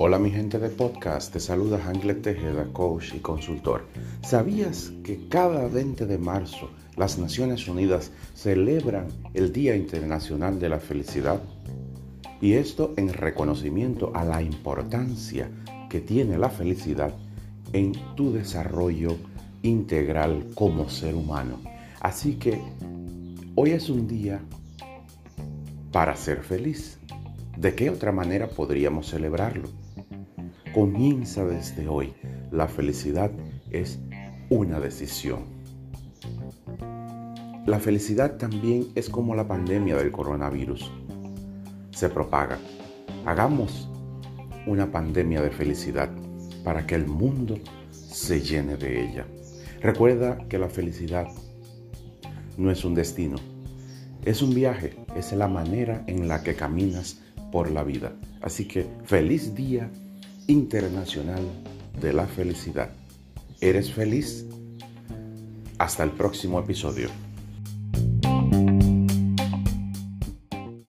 Hola mi gente de podcast, te saluda Anglet Tejeda, coach y consultor. ¿Sabías que cada 20 de marzo las Naciones Unidas celebran el Día Internacional de la Felicidad? Y esto en reconocimiento a la importancia que tiene la felicidad en tu desarrollo integral como ser humano. Así que hoy es un día para ser feliz. ¿De qué otra manera podríamos celebrarlo? Comienza desde hoy. La felicidad es una decisión. La felicidad también es como la pandemia del coronavirus. Se propaga. Hagamos una pandemia de felicidad para que el mundo se llene de ella. Recuerda que la felicidad no es un destino, es un viaje, es la manera en la que caminas por la vida. Así que feliz día internacional de la felicidad. ¿Eres feliz? Hasta el próximo episodio.